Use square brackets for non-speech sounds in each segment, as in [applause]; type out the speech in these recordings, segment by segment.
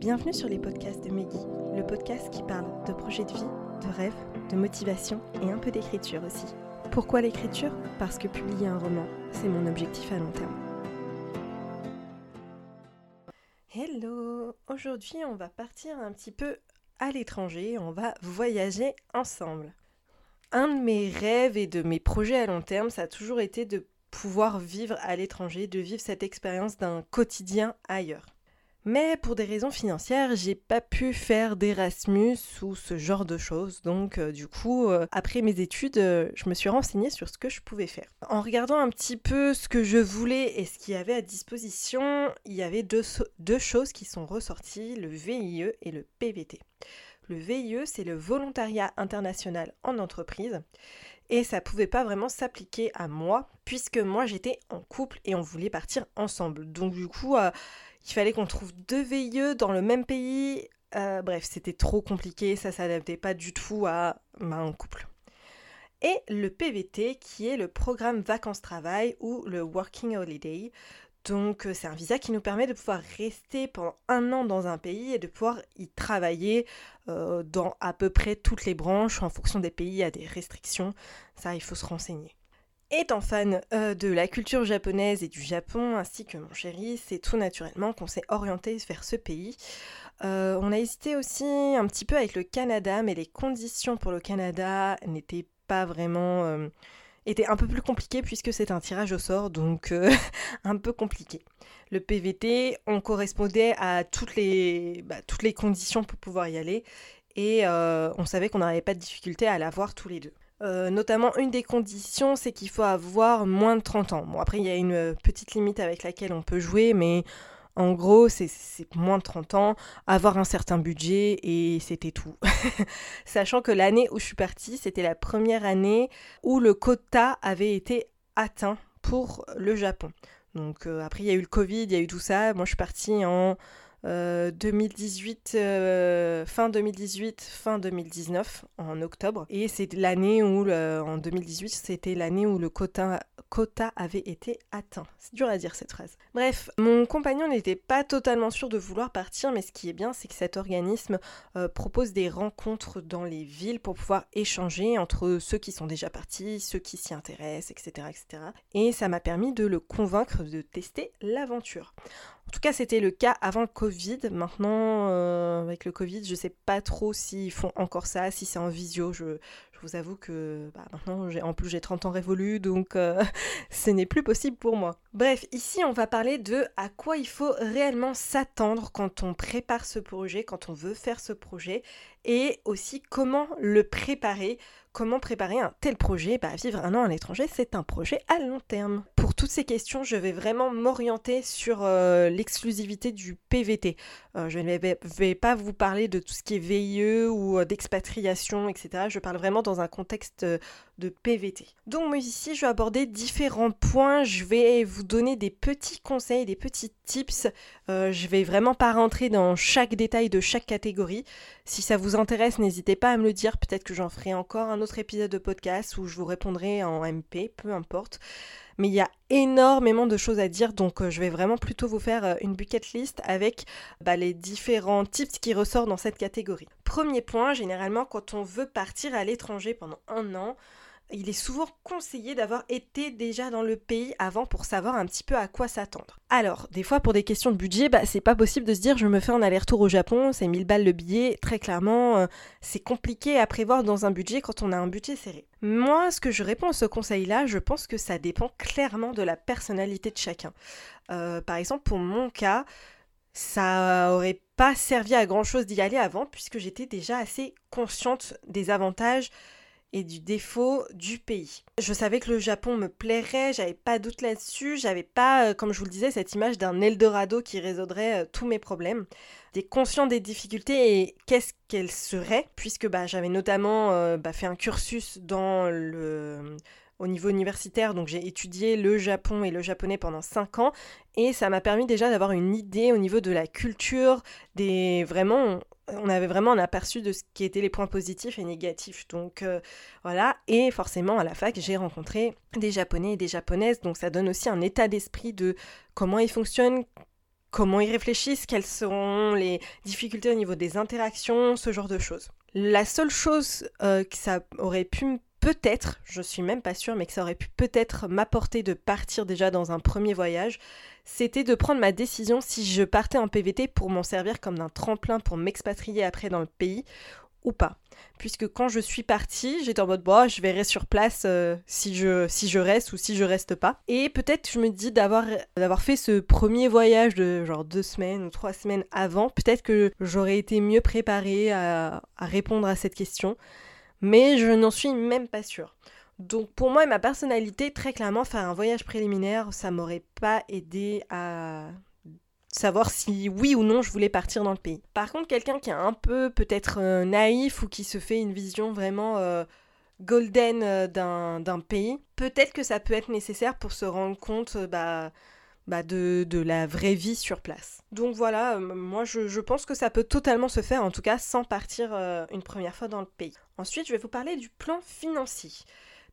Bienvenue sur les podcasts de Meggy, le podcast qui parle de projets de vie, de rêves, de motivation et un peu d'écriture aussi. Pourquoi l'écriture? Parce que publier un roman, c'est mon objectif à long terme. Hello Aujourd'hui, on va partir un petit peu à l'étranger, on va voyager ensemble. Un de mes rêves et de mes projets à long terme, ça a toujours été de pouvoir vivre à l'étranger, de vivre cette expérience d'un quotidien ailleurs. Mais pour des raisons financières, j'ai pas pu faire d'Erasmus ou ce genre de choses. Donc euh, du coup, euh, après mes études, euh, je me suis renseignée sur ce que je pouvais faire. En regardant un petit peu ce que je voulais et ce qu'il y avait à disposition, il y avait deux, choses qui sont ressorties, le VIE et le PVT. Le VIE, c'est le volontariat international en entreprise. Et ça pouvait pas vraiment s'appliquer à moi, puisque moi j'étais en couple et on voulait partir ensemble. Donc du coup, il fallait qu'on trouve deux VIE dans le même pays. Euh, bref, c'était trop compliqué, ça s'adaptait pas du tout à un couple. Et le PVT, qui est le programme vacances-travail ou le Working Holiday. Donc euh, c'est un visa qui nous permet de pouvoir rester pendant un an dans un pays et de pouvoir y travailler euh, dans à peu près toutes les branches. En fonction des pays, il y a des restrictions. Ça, il faut se renseigner. Étant fan euh, de la culture japonaise et du Japon, ainsi que mon chéri, c'est tout naturellement qu'on s'est orienté vers ce pays. Euh, on a hésité aussi un petit peu avec le Canada, mais les conditions pour le Canada n'étaient pas vraiment... Euh, étaient un peu plus compliquées puisque c'est un tirage au sort, donc [laughs] un peu compliqué. Le PVT, on correspondait à toutes les, bah, toutes les conditions pour pouvoir y aller, et on savait qu'on n'avait pas de difficulté à l'avoir tous les deux. Euh, notamment, une des conditions, c'est qu'il faut avoir moins de 30 ans. Bon, après, il y a une euh, petite limite avec laquelle on peut jouer, mais en gros, c'est moins de 30 ans, avoir un certain budget, et c'était tout. [laughs] Sachant que l'année où je suis partie, c'était la première année où le quota avait été atteint pour le Japon. Donc euh, après, il y a eu le Covid, il y a eu tout ça. Moi, je suis partie en 2018, euh, euh, fin 2018, fin 2019, en octobre. Et c'est l'année où, en 2018, c'était l'année où le quota, quota avait été atteint. C'est dur à dire cette phrase. Bref, mon compagnon n'était pas totalement sûr de vouloir partir, mais ce qui est bien, c'est que cet organisme euh, propose des rencontres dans les villes pour pouvoir échanger entre ceux qui sont déjà partis, ceux qui s'y intéressent, etc., etc. Et ça m'a permis de le convaincre de tester l'aventure. En tout cas, c'était le cas avant le Covid. Maintenant, euh, avec le Covid, je ne sais pas trop s'ils font encore ça, si c'est en visio. Je, vous avoue que bah, maintenant, en plus, j'ai 30 ans révolus, donc euh, [laughs] ce n'est plus possible pour moi. Bref, ici, on va parler de à quoi il faut réellement s'attendre quand on prépare ce projet, quand on veut faire ce projet, et aussi comment le préparer Comment préparer un tel projet bah, Vivre un an à l'étranger, c'est un projet à long terme. Toutes ces questions, je vais vraiment m'orienter sur euh, l'exclusivité du PVT. Euh, je ne vais, pas vous parler de tout ce qui est VIE ou euh, d'expatriation, etc. Je parle vraiment dans un contexte de PVT. Donc ici, je vais aborder différents points. Je vais vous donner des petits conseils, des petits tips. Je vais vraiment pas rentrer dans chaque détail de chaque catégorie. Si ça vous intéresse, n'hésitez pas à me le dire. Peut-être que j'en ferai encore un autre épisode de podcast où je vous répondrai en MP, peu importe. Mais il y a énormément de choses à dire, donc euh, je vais vraiment plutôt vous faire euh, une bucket list avec bah, les différents tips qui ressortent dans cette catégorie. Premier point, généralement quand on veut partir à l'étranger pendant un an, il est souvent conseillé d'avoir été déjà dans le pays avant pour savoir un petit peu à quoi s'attendre. Alors, des fois pour des questions de budget, bah, c'est pas possible de se dire je me fais un aller-retour au Japon, c'est 1000 balles le billet. Très clairement, euh, c'est compliqué à prévoir dans un budget quand on a un budget serré. Moi, ce que je réponds à ce conseil-là, je pense que ça dépend clairement de la personnalité de chacun. Euh, par exemple, pour mon cas, ça aurait pas servi à grand chose d'y aller avant puisque j'étais déjà assez consciente des avantages et du défaut du pays. Je savais que le Japon me plairait, j'avais pas doute là-dessus, j'avais pas, euh, comme je vous le disais, cette image d'un Eldorado qui résoudrait euh, tous mes problèmes. J'étais conscient des difficultés et qu'est-ce qu'elles seraient, puisque bah, j'avais notamment euh, bah, fait un cursus dans le au niveau universitaire, donc j'ai étudié le Japon et le japonais pendant 5 ans, et ça m'a permis déjà d'avoir une idée au niveau de la culture, des vraiment on avait vraiment un aperçu de ce qui étaient les points positifs et négatifs. Donc euh, voilà, et forcément à la fac, j'ai rencontré des Japonais et des Japonaises, donc ça donne aussi un état d'esprit de comment ils fonctionnent, comment ils réfléchissent, quelles seront les difficultés au niveau des interactions, ce genre de choses. La seule chose euh, que ça aurait pu peut-être, je suis même pas sûre, mais que ça aurait pu peut-être m'apporter de partir déjà dans un premier voyage, c'était de prendre ma décision si je partais en PVT pour m'en servir comme d'un tremplin pour m'expatrier après dans le pays ou pas. Puisque quand je suis partie, j'étais en mode je verrai sur place euh, si, je, si je reste ou si je reste pas. Et peut-être je me dis d'avoir d'avoir fait ce premier voyage de genre deux semaines ou trois semaines avant, peut-être que j'aurais été mieux préparée à répondre à cette question. Mais je n'en suis même pas sûre. Donc pour moi et ma personnalité, très clairement, faire un voyage préliminaire, ça m'aurait pas aidé à savoir si oui ou non je voulais partir dans le pays. Par contre, quelqu'un qui est un peu peut-être euh, naïf ou qui se fait une vision vraiment euh, golden euh, d'un pays, peut-être que ça peut être nécessaire pour se rendre compte bah, bah de, la vraie vie sur place. Donc voilà, moi je, je, pense que ça peut totalement se faire, en tout cas sans partir une première fois dans le pays. Ensuite, je vais vous parler du plan financier.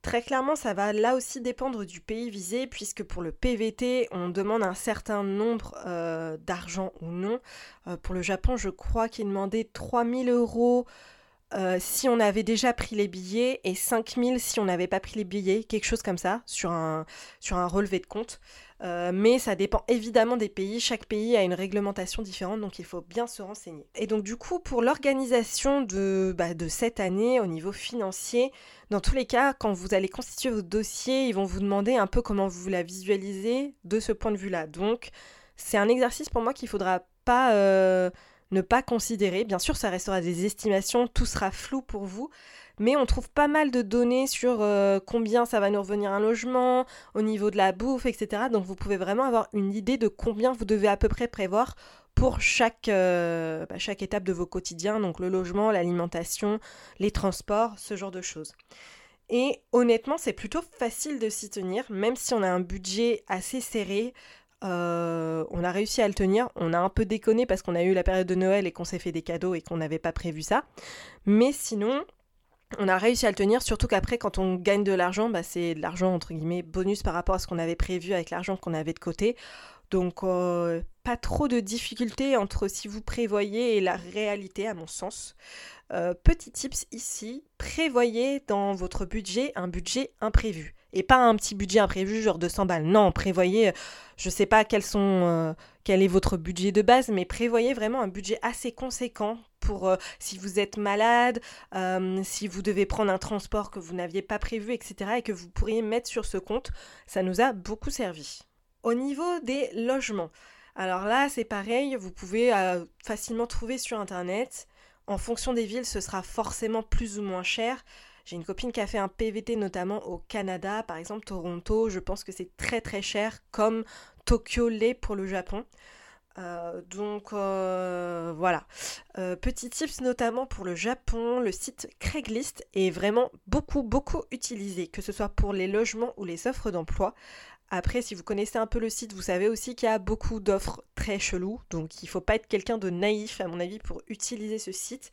Très clairement, ça va là aussi dépendre du pays visé, puisque pour le PVT, on demande un certain nombre euh, d'argent ou non. Euh, pour le Japon, je crois qu'il demandait 3000 euros euh, si on avait déjà pris les billets et 5000 si on n'avait pas pris les billets, quelque chose comme ça, sur un, sur un relevé de compte. Euh, mais ça dépend évidemment des pays. Chaque pays a une réglementation différente, donc il faut bien se renseigner. Et donc du coup, pour l'organisation de, bah, de cette année au niveau financier, dans tous les cas, quand vous allez constituer votre dossier, ils vont vous demander un peu comment vous la visualisez de ce point de vue-là. Donc c'est un exercice pour moi qu'il faudra pas... Euh, ne pas considérer. Bien sûr, ça restera des estimations, tout sera flou pour vous, mais on trouve pas mal de données sur euh, combien ça va nous revenir un logement, au niveau de la bouffe, etc. Donc vous pouvez vraiment avoir une idée de combien vous devez à peu près prévoir pour chaque, euh, bah, chaque étape de vos quotidiens, donc le logement, l'alimentation, les transports, ce genre de choses. Et honnêtement, c'est plutôt facile de s'y tenir, même si on a un budget assez serré. Euh, on a réussi à le tenir. On a un peu déconné parce qu'on a eu la période de Noël et qu'on s'est fait des cadeaux et qu'on n'avait pas prévu ça. Mais sinon, on a réussi à le tenir, surtout qu'après, quand on gagne de l'argent, bah, c'est de l'argent entre guillemets bonus par rapport à ce qu'on avait prévu avec l'argent qu'on avait de côté. Donc, euh, pas trop de difficultés entre si vous prévoyez et la réalité, à mon sens. Euh, petit tips ici, prévoyez dans votre budget un budget imprévu. Et pas un petit budget imprévu, genre de 100 balles. Non, prévoyez, je sais pas quels sont, euh, quel est votre budget de base, mais prévoyez vraiment un budget assez conséquent pour euh, si vous êtes malade, euh, si vous devez prendre un transport que vous n'aviez pas prévu, etc. et que vous pourriez mettre sur ce compte. Ça nous a beaucoup servi. Au niveau des logements, alors là c'est pareil, vous pouvez facilement trouver sur Internet. En fonction des villes, ce sera forcément plus ou moins cher. J'ai une copine qui a fait un PVT notamment au Canada, par exemple Toronto, je pense que c'est très très cher, comme Tokyo l'est pour le Japon. Euh, donc euh, voilà. Euh, petit tips notamment pour le Japon, le site Craigslist est vraiment beaucoup beaucoup utilisé, que ce soit pour les logements ou les offres d'emploi. Après, si vous connaissez un peu le site, vous savez aussi qu'il y a beaucoup d'offres très cheloues, donc il ne faut pas être quelqu'un de naïf, à mon avis, pour utiliser ce site.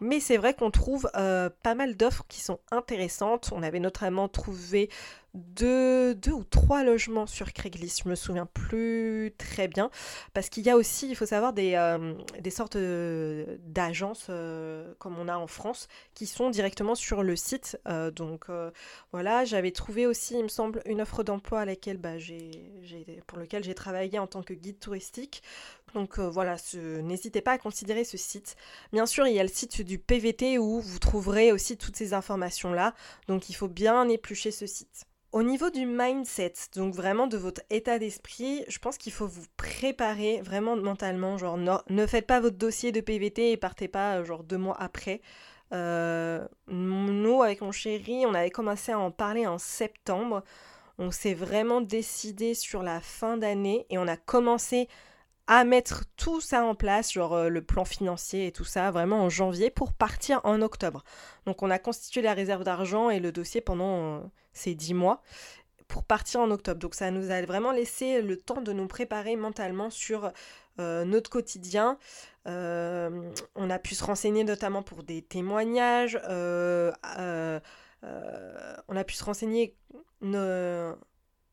Mais c'est vrai qu'on trouve euh, pas mal d'offres qui sont intéressantes. On avait notamment trouvé deux, ou trois logements sur Craigslist, je me souviens plus très bien, parce qu'il y a aussi, il faut savoir, des, euh, des sortes d'agences euh, comme on a en France qui sont directement sur le site. donc voilà, j'avais trouvé aussi, il me semble, une offre d'emploi à laquelle bah, lequel j'ai travaillé en tant que guide touristique. Donc euh, voilà, n'hésitez pas à considérer ce site. Bien sûr, il y a le site du PVT où vous trouverez aussi toutes ces informations-là. Donc il faut bien éplucher ce site. Au niveau du mindset, donc vraiment de votre état d'esprit, je pense qu'il faut vous préparer vraiment mentalement. Genre, ne faites pas votre dossier de PVT et partez pas euh, genre deux mois après. Euh, nous, avec mon chéri, on avait commencé à en parler en septembre. On s'est vraiment décidé sur la fin d'année et on a commencé à mettre tout ça en place, genre euh, le plan financier et tout ça, vraiment en janvier pour partir en octobre. Donc on a constitué la réserve d'argent et le dossier pendant euh, ces dix mois pour partir en octobre. Donc ça nous a vraiment laissé le temps de nous préparer mentalement sur euh, notre quotidien. on a pu se renseigner notamment pour des témoignages. on a pu se renseigner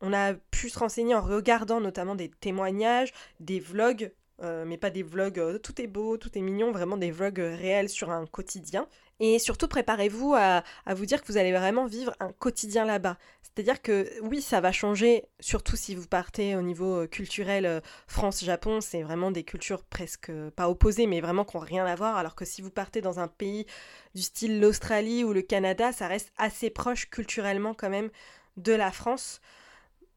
On a pu se renseigner en regardant notamment des témoignages, des vlogs euh, mais pas des vlogs euh, tout est beau, tout est mignon, vraiment des vlogs euh, réels sur un quotidien. Et surtout, préparez-vous à, vous dire que vous allez vraiment vivre un quotidien là-bas. C'est-à-dire que oui, ça va changer, surtout si vous partez au niveau culturel France-Japon, c'est vraiment des cultures presque pas opposées, mais vraiment qui n'ont rien à voir. Alors que si vous partez dans un pays du style l'Australie ou le Canada, ça reste assez proche culturellement quand même de la France.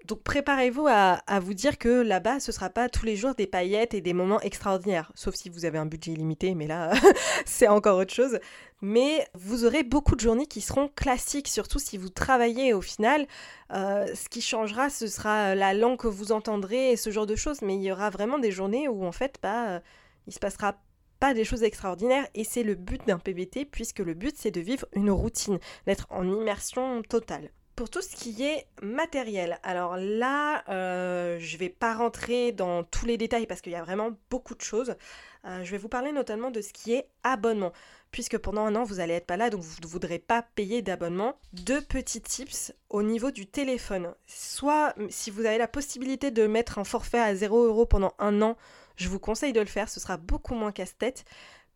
Donc préparez-vous à, vous dire que là-bas, ce sera pas tous les jours des paillettes et des moments extraordinaires, sauf si vous avez un budget illimité, mais là, [laughs] c'est encore autre chose. Mais vous aurez beaucoup de journées qui seront classiques, surtout si vous travaillez au final. Euh, ce qui changera, ce sera la langue que vous entendrez et ce genre de choses, mais il y aura vraiment des journées où en fait, bah, il se passera pas des choses extraordinaires et c'est le but d'un PBT puisque le but c'est de vivre une routine, d'être en immersion totale. Pour tout ce qui est matériel, alors là, euh, je vais pas rentrer dans tous les détails parce qu'il y a vraiment beaucoup de choses. Euh, je vais vous parler notamment de ce qui est abonnement, puisque pendant un an, vous allez être pas là, donc vous ne voudrez pas payer d'abonnement. Deux petits tips au niveau du téléphone. Soit, si vous avez la possibilité de mettre un forfait à 0 euros pendant un an, je vous conseille de le faire, ce sera beaucoup moins casse-tête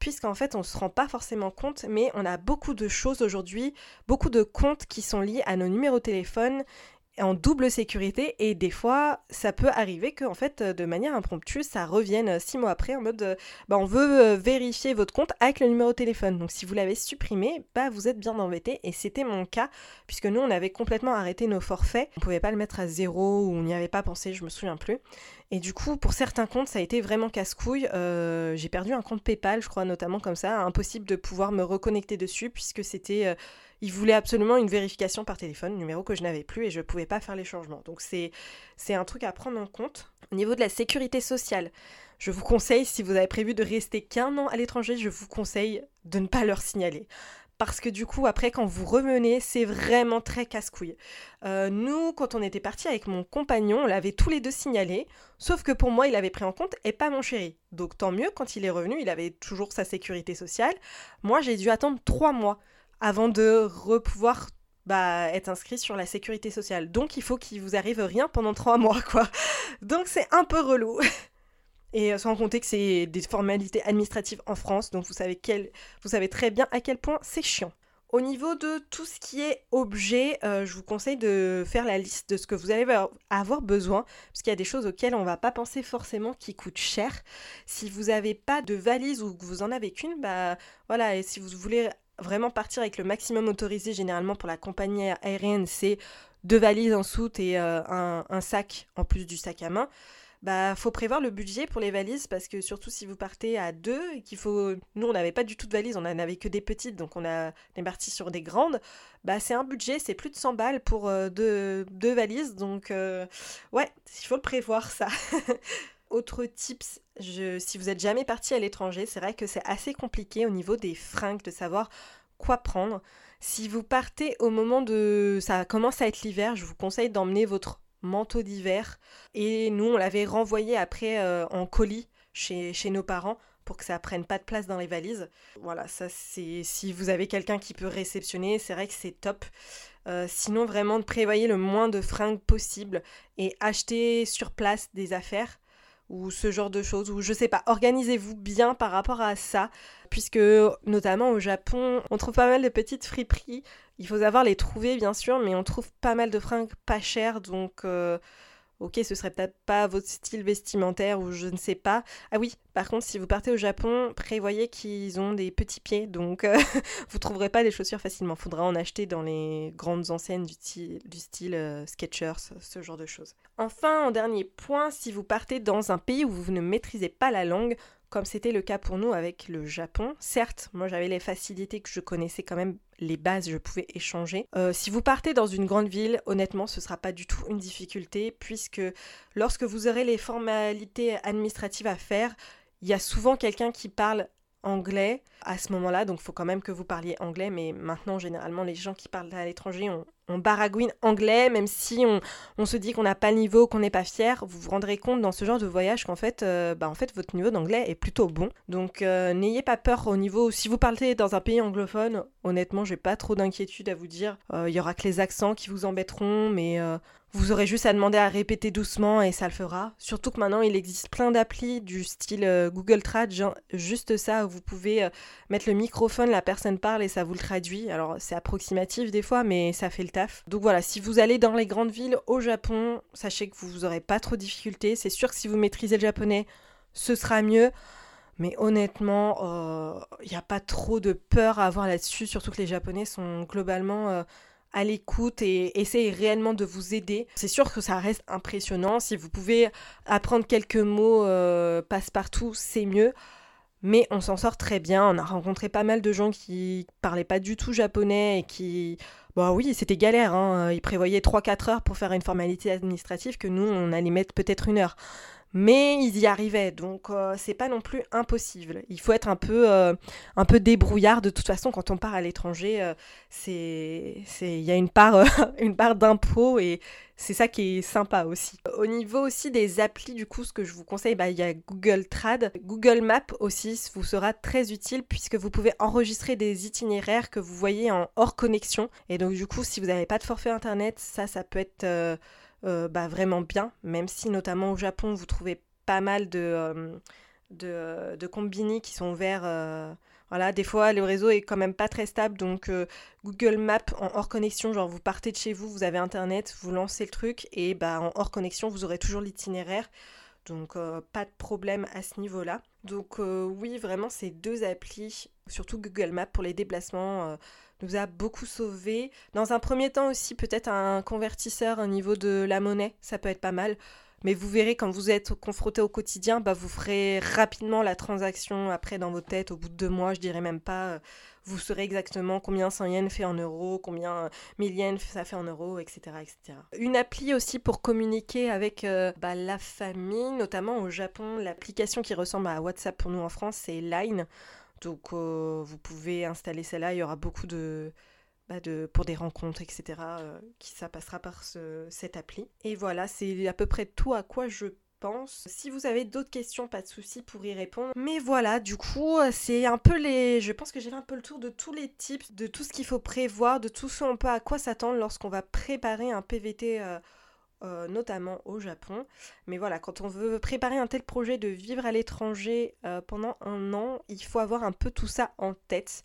puisqu'en fait on ne se rend pas forcément compte, mais on a beaucoup de choses aujourd'hui, beaucoup de comptes qui sont liés à nos numéros de téléphone en double sécurité et des fois ça peut arriver que en fait de manière impromptue ça revienne six mois après en mode bah, on veut euh, vérifier votre compte avec le numéro de téléphone donc si vous l'avez supprimé bah vous êtes bien embêté et c'était mon cas puisque nous on avait complètement arrêté nos forfaits on pouvait pas le mettre à zéro ou on n'y avait pas pensé je me souviens plus et du coup, pour certains comptes, ça a été vraiment casse-couille. Euh, j'ai perdu un compte PayPal, je crois, notamment comme ça. Impossible de pouvoir me reconnecter dessus puisque c'était. Euh, il voulait absolument une vérification par téléphone, numéro que je n'avais plus et je ne pouvais pas faire les changements. Donc c'est, un truc à prendre en compte. Au niveau de la sécurité sociale, je vous conseille, si vous avez prévu de rester qu'un an à l'étranger, je vous conseille de ne pas leur signaler parce que du coup, après, quand vous revenez, c'est vraiment très casse-couille. Euh, nous, quand on était parti avec mon compagnon, on l'avait tous les deux signalé, sauf que pour moi, il avait pris en compte et pas mon chéri. Donc tant mieux, quand il est revenu, il avait toujours sa sécurité sociale. Moi, j'ai dû attendre trois mois avant de repouvoir bah, être inscrit sur la sécurité sociale. Donc il faut qu'il vous arrive rien pendant trois mois, [laughs] quoi. Donc c'est un peu relou. [laughs] Et sans compter que c'est des formalités administratives en France, donc vous savez, quel, vous savez très bien à quel point c'est chiant. Au niveau de tout ce qui est objet, euh, je vous conseille de faire la liste de ce que vous allez avoir besoin, parce qu'il y a des choses auxquelles on ne va pas penser forcément qui coûtent cher. Si vous n'avez pas de valise ou que vous en avez qu'une, bah voilà, et si vous voulez vraiment partir avec le maximum autorisé, généralement pour la compagnie aérienne, c'est deux valises en soute et euh, un, sac en plus du sac à main. Bah faut prévoir le budget pour les valises parce que surtout si vous partez à deux qu'il faut nous on n'avait pas du tout de valises on n'en avait que des petites donc on a est parti sur des grandes. Bah c'est un budget c'est plus de 100 balles pour euh, deux, valises donc euh, ouais il faut le prévoir ça [laughs] autre tips si vous êtes jamais parti à l'étranger c'est vrai que c'est assez compliqué au niveau des fringues de savoir quoi prendre si vous partez au moment de ça commence à être l'hiver je vous conseille d'emmener votre manteau d'hiver. Et nous, on l'avait renvoyé après euh, en colis chez, chez nos parents pour que ça prenne pas de place dans les valises. Voilà, ça c'est si vous avez quelqu'un qui peut réceptionner, c'est vrai que c'est top. Euh, sinon, vraiment, prévoyez le moins de fringues possible et achetez sur place des affaires ou ce genre de choses, ou je sais pas, organisez-vous bien par rapport à ça, puisque notamment au Japon, on trouve pas mal de petites friperies. Il faut savoir les trouver, bien sûr, mais on trouve pas mal de fringues pas chères, donc euh, ok, ce serait peut-être pas votre style vestimentaire ou je ne sais pas. Ah oui, par contre, si vous partez au Japon, prévoyez qu'ils ont des petits pieds, donc euh, [laughs] vous trouverez pas des chaussures facilement. Faudra en acheter dans les grandes enseignes du, style euh, Skechers, ce genre de choses. Enfin, en dernier point, si vous partez dans un pays où vous ne maîtrisez pas la langue, comme c'était le cas pour nous avec le Japon. Certes, moi j'avais les facilités que je connaissais quand même les bases, je pouvais échanger. Euh, si vous partez dans une grande ville, honnêtement, ce ne sera pas du tout une difficulté, puisque lorsque vous aurez les formalités administratives à faire, il y a souvent quelqu'un qui parle anglais à ce moment-là, donc faut quand même que vous parliez anglais, mais maintenant généralement les gens qui parlent à l'étranger ont on baragouine anglais, même si on, se dit qu'on n'a pas niveau, qu'on n'est pas fier, vous vous rendrez compte dans ce genre de voyage qu'en fait, euh, bah, en fait, votre niveau d'anglais est plutôt bon. Donc euh, n'ayez pas peur au niveau. Si vous parlez dans un pays anglophone, honnêtement, j'ai pas trop d'inquiétude à vous dire. Euh, il y aura que les accents qui vous embêteront, mais Vous aurez juste à demander à répéter doucement et ça le fera. Surtout que maintenant, il existe plein d'applis du style euh, Google Trad, juste ça, où vous pouvez euh, mettre le microphone, la personne parle et ça vous le traduit. Alors, c'est approximatif des fois, mais ça fait le taf. Donc voilà, si vous allez dans les grandes villes au Japon, sachez que vous n'aurez pas trop de difficultés. C'est sûr que si vous maîtrisez le japonais, ce sera mieux. Mais honnêtement, il euh, n'y a pas trop de peur à avoir là-dessus, surtout que les Japonais sont globalement à l'écoute et essaye réellement de vous aider. C'est sûr que ça reste impressionnant. Si vous pouvez apprendre quelques mots euh, passe-partout, c'est mieux. Mais on s'en sort très bien. On a rencontré pas mal de gens qui parlaient pas du tout japonais et qui. Bah oui, c'était galère. Hein. Ils prévoyaient 3-4 heures pour faire une formalité administrative que nous, on allait mettre peut-être une heure mais ils y arrivaient, donc euh, c'est pas non plus impossible. Il faut être un peu, euh, un peu débrouillard. De toute façon, quand on part à l'étranger, euh, c'est, il y a une part, [laughs] une part d'impôt et c'est ça qui est sympa aussi. Au niveau aussi des applis, du coup, ce que je vous conseille, bah, il y a Google Trad. Google Maps aussi vous sera très utile puisque vous pouvez enregistrer des itinéraires que vous voyez en hors connexion. Et donc, du coup, si vous n'avez pas de forfait internet, ça, ça peut être euh, bah, vraiment bien, même si notamment au Japon, vous trouvez pas mal de, euh, de, de, combini qui sont ouverts. Euh, voilà, des fois, le réseau est quand même pas très stable, donc Google Maps en hors connexion, genre vous partez de chez vous, vous avez Internet, vous lancez le truc, et bah, en hors connexion, vous aurez toujours l'itinéraire. Donc pas de problème à ce niveau-là. Donc oui, vraiment ces deux applis, surtout Google Maps pour les déplacements, nous a beaucoup sauvé. Dans un premier temps aussi, peut-être un convertisseur au niveau de la monnaie, ça peut être pas mal. Mais vous verrez, quand vous êtes confronté au quotidien, bah, vous ferez rapidement la transaction après dans vos têtes. Au bout de deux mois, je dirais même pas, euh, vous saurez exactement combien 100 yens fait en euros, combien 1000 yens ça fait en euros, etc. etc. Une appli aussi pour communiquer avec euh, bah, la famille, notamment au Japon. L'application qui ressemble à WhatsApp pour nous en France, c'est Line. Donc euh, vous pouvez installer celle-là, il y aura beaucoup de, bah, de pour des rencontres, etc. Euh, qui ça passera par cette appli. Et voilà, c'est à peu près tout à quoi je pense. Si vous avez d'autres questions, pas de souci pour y répondre. Mais voilà, du coup, c'est un peu les. Je pense que j'ai fait un peu le tour de tous les tips, de tout ce qu'il faut prévoir, de tout ce qu'on peut à quoi s'attendre lorsqu'on va préparer un PVT. Euh, euh, notamment au Japon. Mais voilà, quand on veut préparer un tel projet de vivre à l'étranger euh, pendant un an, il faut avoir un peu tout ça en tête.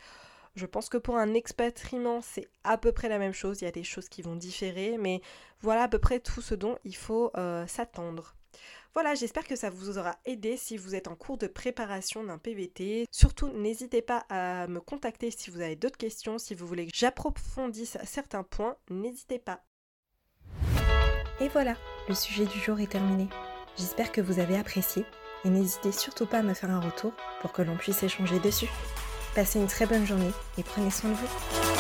Je pense que pour un expatriement, c'est à peu près la même chose. Il y a des choses qui vont différer, mais voilà à peu près tout ce dont il faut euh, s'attendre. Voilà, j'espère que ça vous aura aidé si vous êtes en cours de préparation d'un PVT. Surtout, n'hésitez pas à me contacter si vous avez d'autres questions, si vous voulez que j'approfondisse certains points, n'hésitez pas. Et voilà, le sujet du jour est terminé. J'espère que vous avez apprécié et n'hésitez surtout pas à me faire un retour pour que l'on puisse échanger dessus. Passez une très bonne journée et prenez soin de vous.